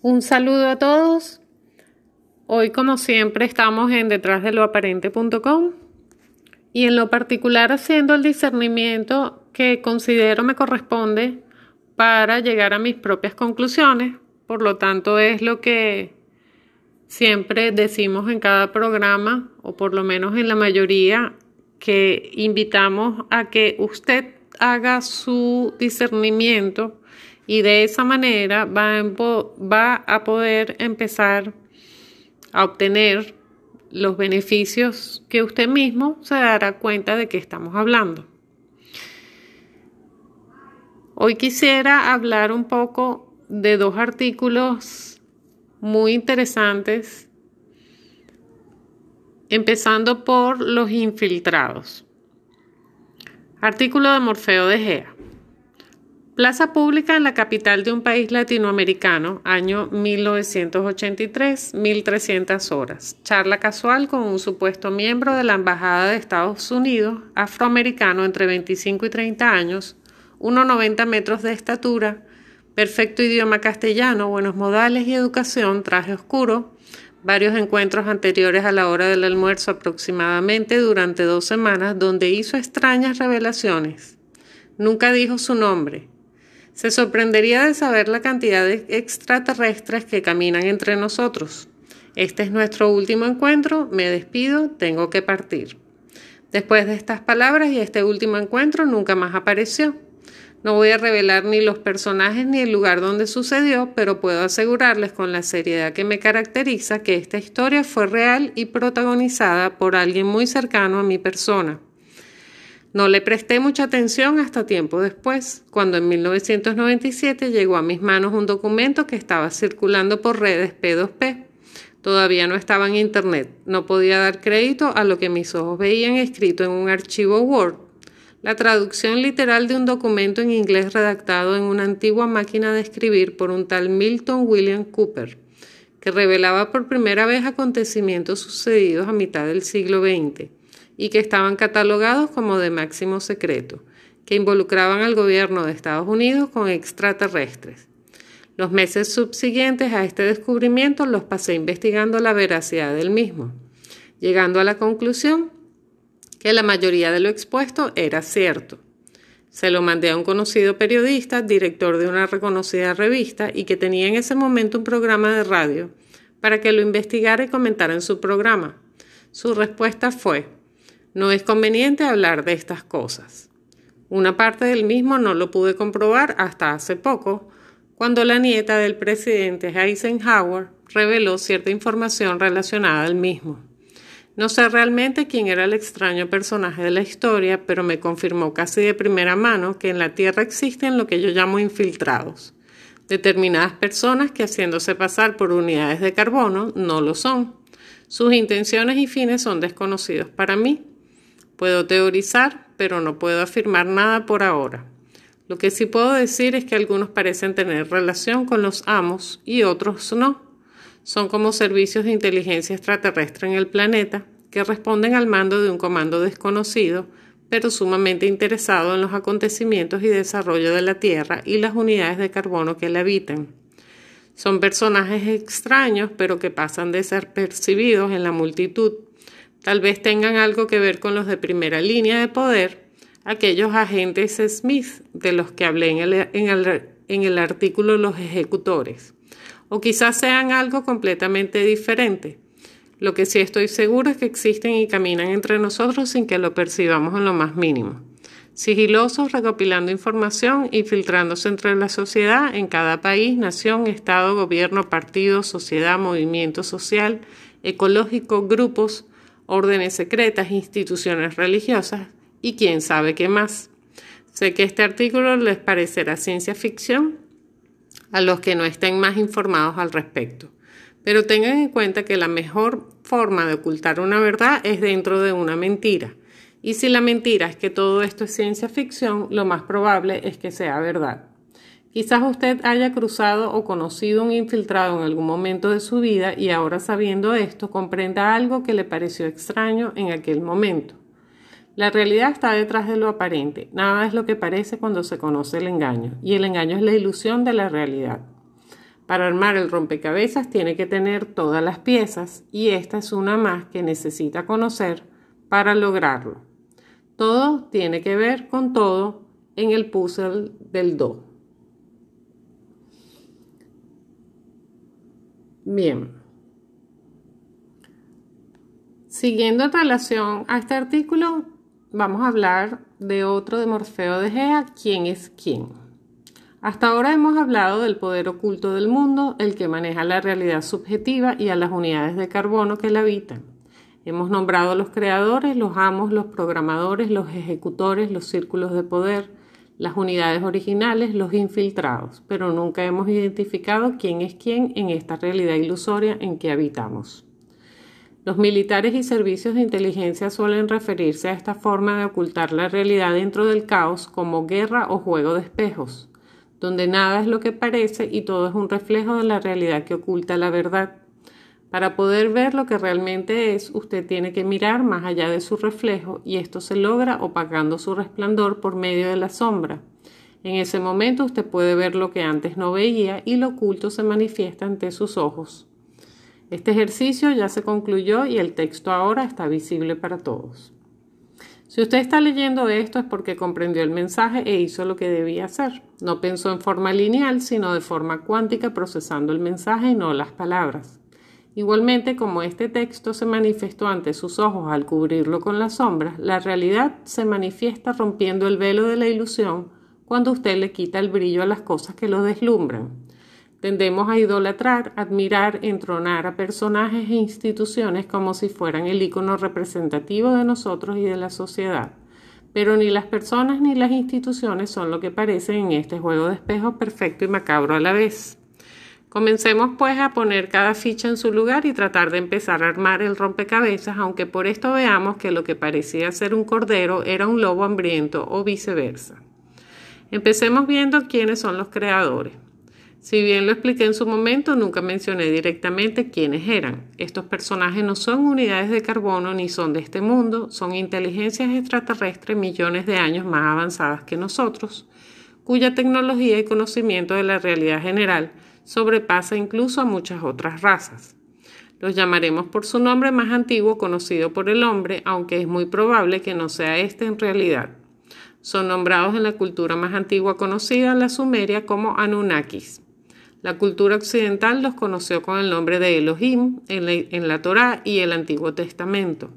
Un saludo a todos. Hoy, como siempre, estamos en detrás de lo aparente.com y en lo particular haciendo el discernimiento que considero me corresponde para llegar a mis propias conclusiones. Por lo tanto, es lo que siempre decimos en cada programa, o por lo menos en la mayoría, que invitamos a que usted haga su discernimiento y de esa manera va, a poder empezar a obtener los beneficios que usted mismo se dará cuenta de que estamos hablando. Hoy quisiera hablar un poco de dos artículos muy interesantes, empezando por los infiltrados. Artículo de Morfeo de Gea. Plaza pública en la capital de un país latinoamericano, año 1983, 1300 horas. Charla casual con un supuesto miembro de la Embajada de Estados Unidos, afroamericano entre 25 y 30 años, 1,90 metros de estatura, perfecto idioma castellano, buenos modales y educación, traje oscuro, varios encuentros anteriores a la hora del almuerzo aproximadamente durante dos semanas donde hizo extrañas revelaciones. Nunca dijo su nombre, se sorprendería de saber la cantidad de extraterrestres que caminan entre nosotros. Este es nuestro último encuentro, me despido, tengo que partir. Después de estas palabras y este último encuentro nunca más apareció. No voy a revelar ni los personajes ni el lugar donde sucedió, pero puedo asegurarles con la seriedad que me caracteriza que esta historia fue real y protagonizada por alguien muy cercano a mi persona. No le presté mucha atención hasta tiempo después, cuando en 1997 llegó a mis manos un documento que estaba circulando por redes P2P. Todavía no estaba en Internet, no podía dar crédito a lo que mis ojos veían escrito en un archivo Word. La traducción literal de un documento en inglés redactado en una antigua máquina de escribir por un tal Milton William Cooper, que revelaba por primera vez acontecimientos sucedidos a mitad del siglo XX y que estaban catalogados como de máximo secreto, que involucraban al gobierno de Estados Unidos con extraterrestres. Los meses subsiguientes a este descubrimiento los pasé investigando la veracidad del mismo, llegando a la conclusión que la mayoría de lo expuesto era cierto. Se lo mandé a un conocido periodista, director de una reconocida revista y que tenía en ese momento un programa de radio, para que lo investigara y comentara en su programa. Su respuesta fue, no es conveniente hablar de estas cosas. Una parte del mismo no lo pude comprobar hasta hace poco, cuando la nieta del presidente Eisenhower reveló cierta información relacionada al mismo. No sé realmente quién era el extraño personaje de la historia, pero me confirmó casi de primera mano que en la Tierra existen lo que yo llamo infiltrados, determinadas personas que haciéndose pasar por unidades de carbono no lo son. Sus intenciones y fines son desconocidos para mí, Puedo teorizar, pero no puedo afirmar nada por ahora. Lo que sí puedo decir es que algunos parecen tener relación con los amos y otros no. Son como servicios de inteligencia extraterrestre en el planeta que responden al mando de un comando desconocido, pero sumamente interesado en los acontecimientos y desarrollo de la Tierra y las unidades de carbono que la habitan. Son personajes extraños, pero que pasan de ser percibidos en la multitud Tal vez tengan algo que ver con los de primera línea de poder, aquellos agentes Smith de los que hablé en el, artículo Los ejecutores. O quizás sean algo completamente diferente. Lo que sí estoy seguro es que existen y caminan entre nosotros sin que lo percibamos en lo más mínimo. Sigilosos, recopilando información y filtrándose entre la sociedad en cada país, nación, estado, gobierno, partido, sociedad, movimiento social, ecológico, grupos, órdenes secretas, instituciones religiosas y quién sabe qué más. Sé que este artículo les parecerá ciencia ficción a los que no estén más informados al respecto, pero tengan en cuenta que la mejor forma de ocultar una verdad es dentro de una mentira. Y si la mentira es que todo esto es ciencia ficción, lo más probable es que sea verdad. Quizás usted haya cruzado o conocido un infiltrado en algún momento de su vida y ahora sabiendo esto comprenda algo que le pareció extraño en aquel momento. La realidad está detrás de lo aparente, nada es lo que parece cuando se conoce el engaño, y el engaño es la ilusión de la realidad. Para armar el rompecabezas tiene que tener todas las piezas y esta es una más que necesita conocer para lograrlo. Todo tiene que ver con todo en el puzzle del do. Bien. Siguiendo en relación a este artículo, vamos a hablar de otro de Morfeo de Gea, quién es quién. Hasta ahora hemos hablado del poder oculto del mundo, el que maneja la realidad subjetiva y a las unidades de carbono que la habitan. Hemos nombrado a los creadores, los amos, los programadores, los ejecutores, los círculos de poder, las unidades originales, los infiltrados, pero nunca hemos identificado quién es quién en esta realidad ilusoria en que habitamos. Los militares y servicios de inteligencia suelen referirse a esta forma de ocultar la realidad dentro del caos como guerra o juego de espejos, donde nada es lo que parece y todo es un reflejo de la realidad que oculta la verdad. Para poder ver lo que realmente es, usted tiene que mirar más allá de su reflejo y esto se logra opacando su resplandor por medio de la sombra. En ese momento usted puede ver lo que antes no veía y lo oculto se manifiesta ante sus ojos. Este ejercicio ya se concluyó y el texto ahora está visible para todos. Si usted está leyendo esto es porque comprendió el mensaje e hizo lo que debía hacer. No pensó en forma lineal, sino de forma cuántica, procesando el mensaje y no las palabras. Igualmente, como este texto se manifestó ante sus ojos al cubrirlo con las sombras, la realidad se manifiesta rompiendo el velo de la ilusión cuando usted le quita el brillo a las cosas que lo deslumbran. Tendemos a idolatrar, admirar, entronar a personajes e instituciones como si fueran el icono representativo de nosotros y de la sociedad. Pero ni las personas ni las instituciones son lo que parecen en este juego de espejos perfecto y macabro a la vez. Comencemos pues a poner cada ficha en su lugar y tratar de empezar a armar el rompecabezas, aunque por esto veamos que lo que parecía ser un cordero era un lobo hambriento o viceversa. Empecemos viendo quiénes son los creadores. Si bien lo expliqué en su momento, nunca mencioné directamente quiénes eran. Estos personajes no son unidades de carbono ni son de este mundo, son inteligencias extraterrestres millones de años más avanzadas que nosotros, cuya tecnología y conocimiento de la realidad general sobrepasa incluso a muchas otras razas. Los llamaremos por su nombre más antiguo conocido por el hombre, aunque es muy probable que no sea este en realidad. Son nombrados en la cultura más antigua conocida, la sumeria, como Anunnakis. La cultura occidental los conoció con el nombre de Elohim en la, en Torá y el Antiguo Testamento.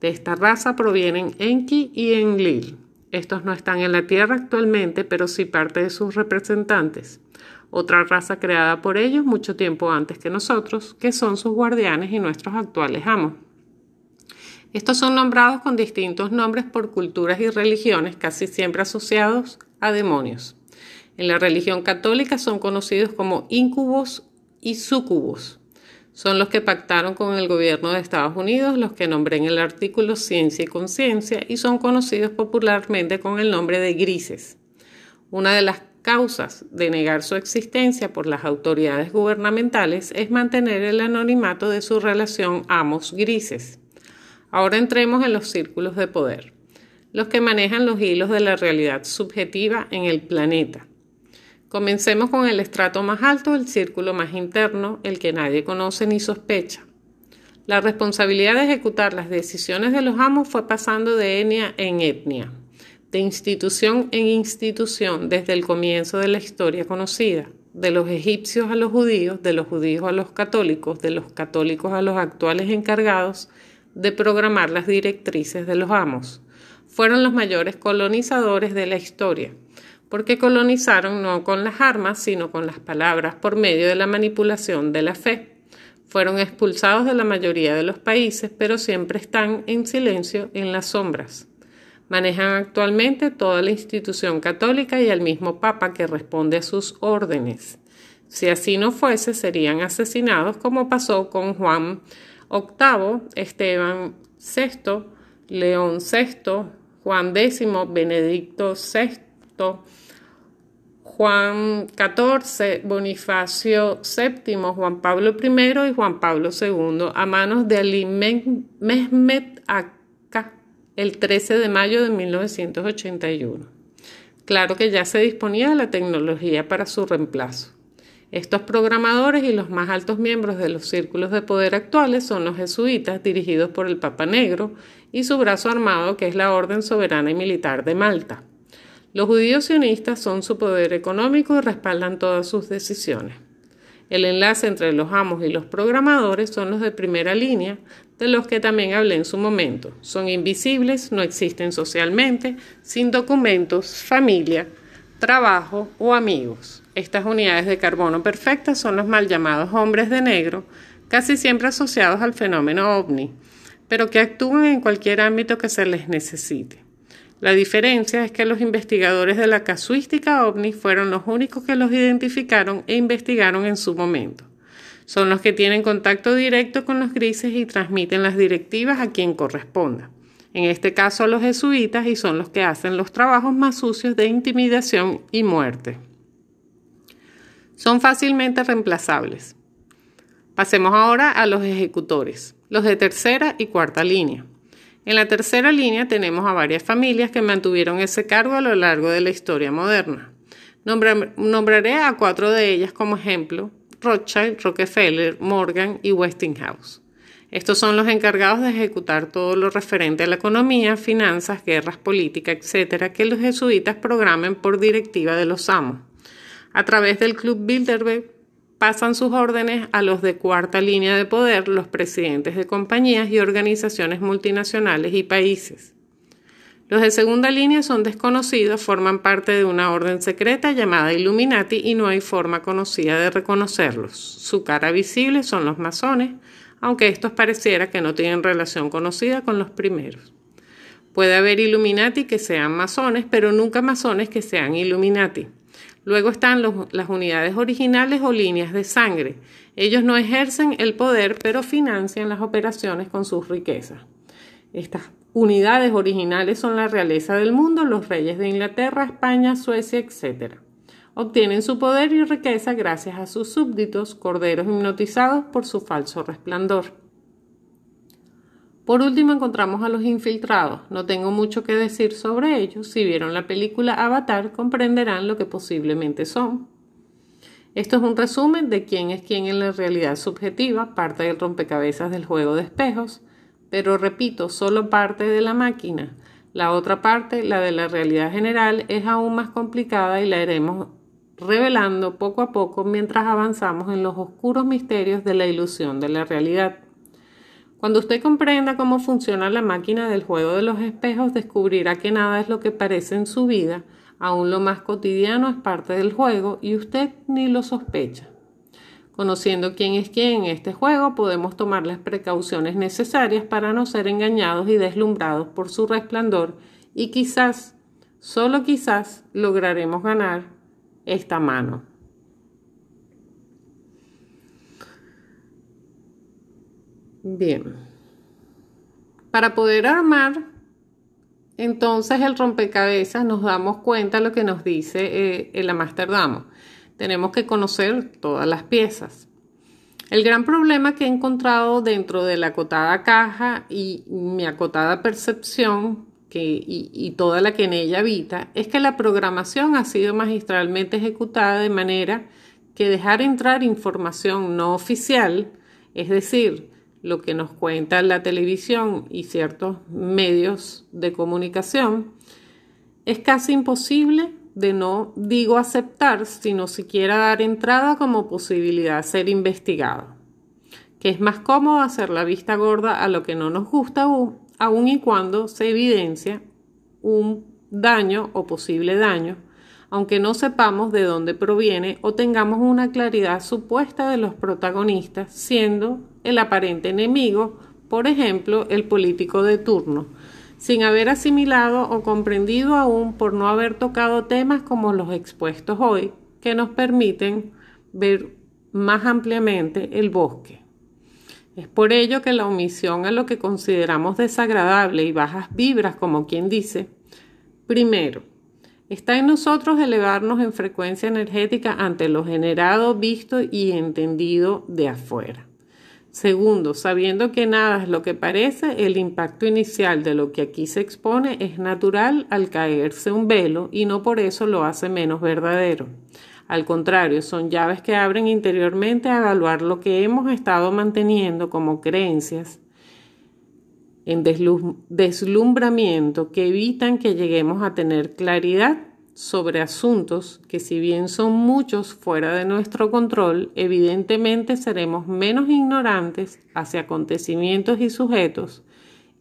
De esta raza provienen Enki y Enlil. Estos no están en la Tierra actualmente, pero sí parte de sus representantes otra raza creada por ellos mucho tiempo antes que nosotros, que son sus guardianes y nuestros actuales amos. Estos son nombrados con distintos nombres por culturas y religiones, casi siempre asociados a demonios. En la religión católica son conocidos como incubos y sucubos. Son los que pactaron con el gobierno de Estados Unidos, los que nombré en el artículo Ciencia y Conciencia, y son conocidos popularmente con el nombre de grises. Una de las causas de negar su existencia por las autoridades gubernamentales es mantener el anonimato de su relación amos grises. Ahora entremos en los círculos de poder, los que manejan los hilos de la realidad subjetiva en el planeta. Comencemos con el estrato más alto, el círculo más interno, el que nadie conoce ni sospecha. La responsabilidad de ejecutar las decisiones de los amos fue pasando de etnia en etnia de institución en institución desde el comienzo de la historia conocida, de los egipcios a los judíos, de los judíos a los católicos, de los católicos a los actuales encargados de programar las directrices de los amos. Fueron los mayores colonizadores de la historia, porque colonizaron no con las armas, sino con las palabras por medio de la manipulación de la fe. Fueron expulsados de la mayoría de los países, pero siempre están en silencio en las sombras. Manejan actualmente toda la institución católica y al mismo Papa que responde a sus órdenes. Si así no fuese, serían asesinados como pasó con Juan VIII, Esteban VI, León VI, Juan X, Benedicto VI, Juan XIV, Bonifacio VII, Juan Pablo I y Juan Pablo II a manos de Ali Mehmet el 13 de mayo de 1981. Claro que ya se disponía de la tecnología para su reemplazo. Estos programadores y los más altos miembros de los círculos de poder actuales son los jesuitas, dirigidos por el Papa Negro, y su brazo armado, que es la Orden Soberana y Militar de Malta. Los judíos sionistas son su poder económico y respaldan todas sus decisiones. El enlace entre los amos y los programadores son los de primera línea, de los que también hablé en su momento. Son invisibles, no existen socialmente, sin documentos, familia, trabajo o amigos. Estas unidades de carbono perfectas son los mal llamados hombres de negro, casi siempre asociados al fenómeno ovni, pero que actúan en cualquier ámbito que se les necesite. La diferencia es que los investigadores de la casuística ovni fueron los únicos que los identificaron e investigaron en su momento. Son los que tienen contacto directo con los grises y transmiten las directivas a quien corresponda. En este caso a los jesuitas y son los que hacen los trabajos más sucios de intimidación y muerte. Son fácilmente reemplazables. Pasemos ahora a los ejecutores, los de tercera y cuarta línea. En la tercera línea tenemos a varias familias que mantuvieron ese cargo a lo largo de la historia moderna. nombraré a cuatro de ellas como ejemplo, Rothschild, Rockefeller, Morgan y Westinghouse. Estos son los encargados de ejecutar todo lo referente a la economía, finanzas, guerras, política, etc., que los jesuitas programen por directiva de los amos. A través del Club Bilderberg pasan sus órdenes a los de cuarta línea de poder, los presidentes de compañías y organizaciones multinacionales y países. Los de segunda línea son desconocidos, forman parte de una orden secreta llamada Illuminati y no hay forma conocida de reconocerlos. Su cara visible son los masones, aunque estos pareciera que no tienen relación conocida con los primeros. Puede haber Illuminati que sean masones, pero nunca masones que sean Illuminati. Luego están las unidades originales o líneas de sangre. Ellos no ejercen el poder, pero financian las operaciones con sus riquezas. Estas unidades originales son la realeza del mundo, los reyes de Inglaterra, España, Suecia, etc. Obtienen su poder y riqueza gracias a sus súbditos, corderos hipnotizados por su falso resplandor. Por último encontramos a los infiltrados. No tengo mucho que decir sobre ellos. Si vieron la película Avatar comprenderán lo que posiblemente son. Esto es un resumen de quién es quién en la realidad subjetiva, parte del rompecabezas del juego de espejos, pero repito, solo parte de la máquina. La otra parte, la de la realidad general, es aún más complicada y la iremos revelando poco a poco mientras avanzamos en los oscuros misterios de la ilusión de la realidad. Cuando usted comprenda cómo funciona la máquina del juego de los espejos, descubrirá que nada es lo que parece en su vida, aún lo más cotidiano es parte del juego y usted ni lo sospecha. Conociendo quién es quién en este juego, podemos tomar las precauciones necesarias para no ser engañados y deslumbrados por su resplandor y quizás, solo quizás, lograremos ganar esta mano. Bien. Para poder armar entonces el rompecabezas nos damos cuenta de lo que nos dice eh, el Amsterdam. Tenemos que conocer todas las piezas. El gran problema que he encontrado dentro de la acotada caja y mi acotada percepción y, y toda la que en ella habita es que la programación ha sido magistralmente ejecutada de manera que dejar entrar información no oficial, es decir, lo que nos cuenta la televisión y ciertos medios de comunicación, es casi imposible de no digo aceptar, sino siquiera dar entrada como posibilidad de ser investigado. Que es más cómodo hacer la vista gorda a lo que no nos gusta aún, aun y cuando se evidencia un daño o posible daño aunque no sepamos de dónde proviene o tengamos una claridad supuesta de los protagonistas, siendo el aparente enemigo, por ejemplo, el político de turno, sin haber asimilado o comprendido aún por no haber tocado temas como los expuestos hoy, que nos permiten ver más ampliamente el bosque. Es por ello que la omisión a lo que consideramos desagradable y bajas vibras, como quien dice, primero, Está en nosotros elevarnos en frecuencia energética ante lo generado, visto y entendido de afuera. Segundo, sabiendo que nada es lo que parece, el impacto inicial de lo que aquí se expone es natural al caerse un velo y no por eso lo hace menos verdadero. Al contrario, son llaves que abren interiormente a evaluar lo que hemos estado manteniendo como creencias en deslumbramiento que evitan que lleguemos a tener claridad sobre asuntos que si bien son muchos fuera de nuestro control, evidentemente seremos menos ignorantes hacia acontecimientos y sujetos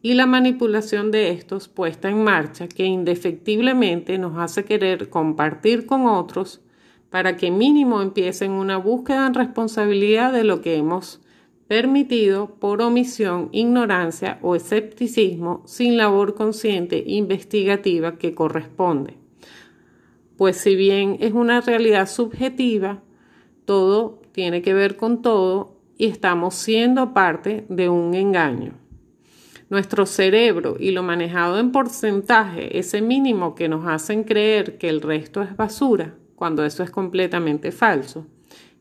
y la manipulación de estos puesta en marcha que indefectiblemente nos hace querer compartir con otros para que mínimo empiecen una búsqueda en responsabilidad de lo que hemos permitido por omisión, ignorancia o escepticismo sin labor consciente investigativa que corresponde pues si bien es una realidad subjetiva, todo tiene que ver con todo y estamos siendo parte de un engaño. Nuestro cerebro y lo manejado en porcentaje, ese mínimo que nos hacen creer que el resto es basura, cuando eso es completamente falso,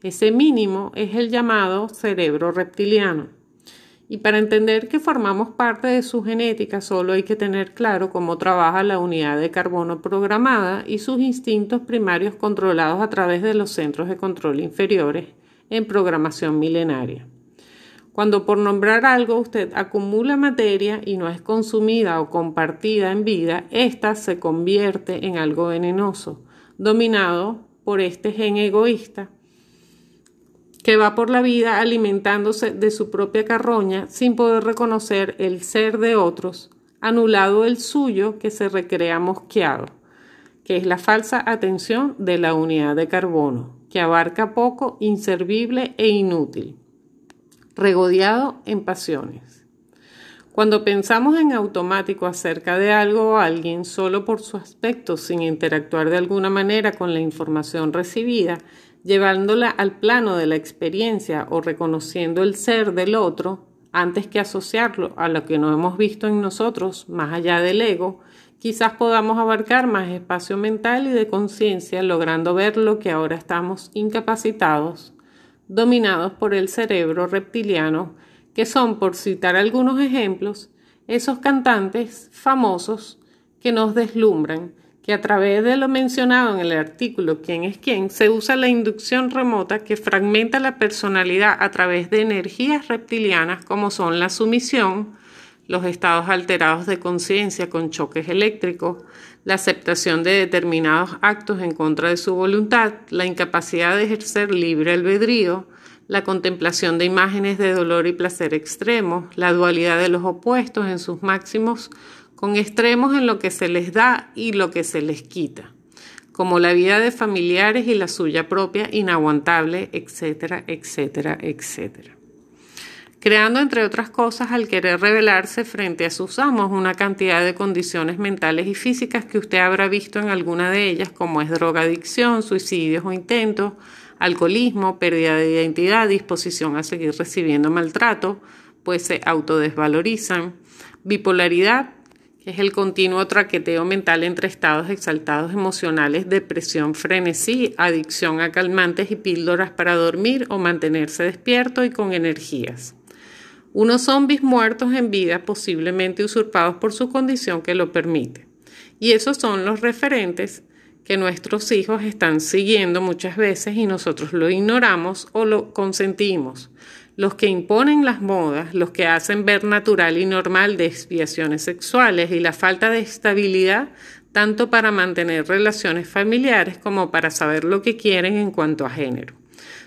ese mínimo es el llamado cerebro reptiliano. Y para entender que formamos parte de su genética, solo hay que tener claro cómo trabaja la unidad de carbono programada y sus instintos primarios controlados a través de los centros de control inferiores en programación milenaria. Cuando por nombrar algo usted acumula materia y no es consumida o compartida en vida, ésta se convierte en algo venenoso, dominado por este gen egoísta que va por la vida alimentándose de su propia carroña sin poder reconocer el ser de otros, anulado el suyo que se recrea mosqueado, que es la falsa atención de la unidad de carbono, que abarca poco, inservible e inútil, regodeado en pasiones. Cuando pensamos en automático acerca de algo o alguien solo por su aspecto sin interactuar de alguna manera con la información recibida, llevándola al plano de la experiencia o reconociendo el ser del otro antes que asociarlo a lo que no hemos visto en nosotros más allá del ego, quizás podamos abarcar más espacio mental y de conciencia logrando ver lo que ahora estamos incapacitados, dominados por el cerebro reptiliano, que son, por citar algunos ejemplos, esos cantantes famosos que nos deslumbran, que a través de lo mencionado en el artículo ¿Quién es quién? se usa la inducción remota que fragmenta la personalidad a través de energías reptilianas como son la sumisión, los estados alterados de conciencia con choques eléctricos, la aceptación de determinados actos en contra de su voluntad, la incapacidad de ejercer libre albedrío, la contemplación de imágenes de dolor y placer extremos, la dualidad de los opuestos en sus máximos con extremos en lo que se les da y lo que se les quita, como la vida de familiares y la suya propia inaguantable, etcétera, etcétera, etcétera. Creando, entre otras cosas, al querer revelarse frente a sus amos una cantidad de condiciones mentales y físicas que usted habrá visto en alguna de ellas, como es drogadicción, suicidios o intentos, alcoholismo, pérdida de identidad, disposición a seguir recibiendo maltrato, pues se autodesvalorizan, bipolaridad, es el continuo traqueteo mental entre estados exaltados emocionales, depresión, frenesí, adicción a calmantes y píldoras para dormir o mantenerse despierto y con energías. Unos zombies muertos en vida, posiblemente usurpados por su condición que lo permite. Y esos son los referentes que nuestros hijos están siguiendo muchas veces y nosotros lo ignoramos o lo consentimos los que imponen las modas, los que hacen ver natural y normal desviaciones sexuales y la falta de estabilidad tanto para mantener relaciones familiares como para saber lo que quieren en cuanto a género.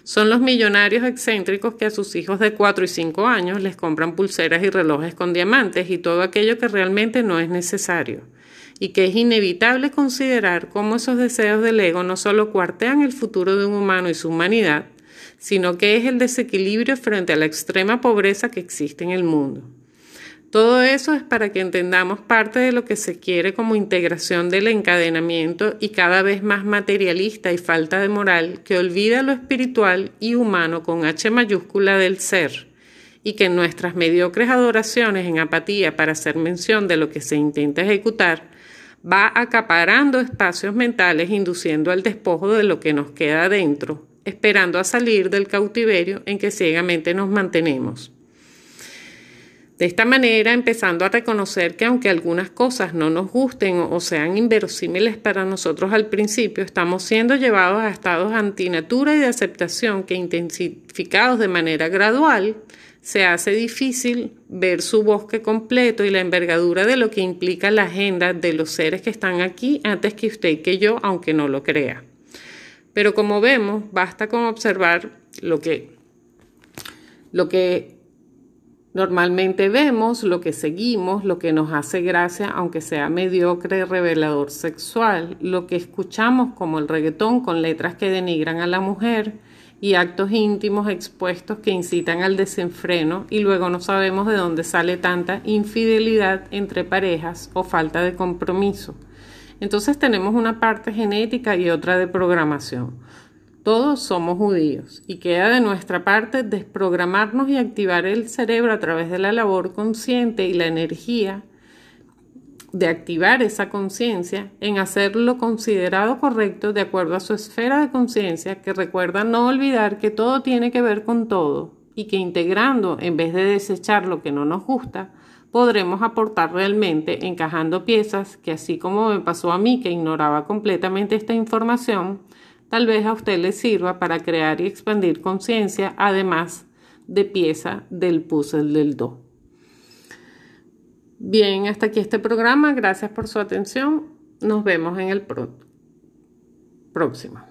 Son los millonarios excéntricos que a sus hijos de 4 y 5 años les compran pulseras y relojes con diamantes y todo aquello que realmente no es necesario, y que es inevitable considerar cómo esos deseos del ego no solo cuartean el futuro de un humano y su humanidad, sino que es el desequilibrio frente a la extrema pobreza que existe en el mundo. Todo eso es para que entendamos parte de lo que se quiere como integración del encadenamiento y cada vez más materialista y falta de moral que olvida lo espiritual y humano con H mayúscula del ser y que nuestras mediocres adoraciones en apatía para hacer mención de lo que se intenta ejecutar va acaparando espacios mentales induciendo al despojo de lo que nos queda dentro esperando a salir del cautiverio en que ciegamente nos mantenemos. De esta manera, empezando a reconocer que aunque algunas cosas no nos gusten o sean inverosímiles para nosotros al principio, estamos siendo llevados a estados antinatura y de aceptación que intensificados de manera gradual, se hace difícil ver su bosque completo y la envergadura de lo que implica la agenda de los seres que están aquí antes que usted y que yo, aunque no lo crea. Pero como vemos, basta con observar lo que, lo que Normalmente vemos lo que seguimos, lo que nos hace gracia, aunque sea mediocre revelador sexual, lo que escuchamos como el reggaetón con letras que denigran a la mujer y actos íntimos expuestos que incitan al desenfreno y luego no sabemos de dónde sale tanta infidelidad entre parejas o falta de compromiso. Entonces tenemos una parte genética y otra de programación. Todos somos judíos y queda de nuestra parte desprogramarnos y activar el cerebro a través de la labor consciente y la energía de activar esa conciencia en hacer lo considerado correcto de acuerdo a su esfera de conciencia que recuerda no olvidar que todo tiene que ver con todo y que integrando en vez de desechar lo que no nos gusta, podremos aportar realmente encajando piezas que así como me pasó a mí que ignoraba completamente esta información, Tal vez a usted le sirva para crear y expandir conciencia, además de pieza del puzzle del do. Bien, hasta aquí este programa. Gracias por su atención. Nos vemos en el próximo.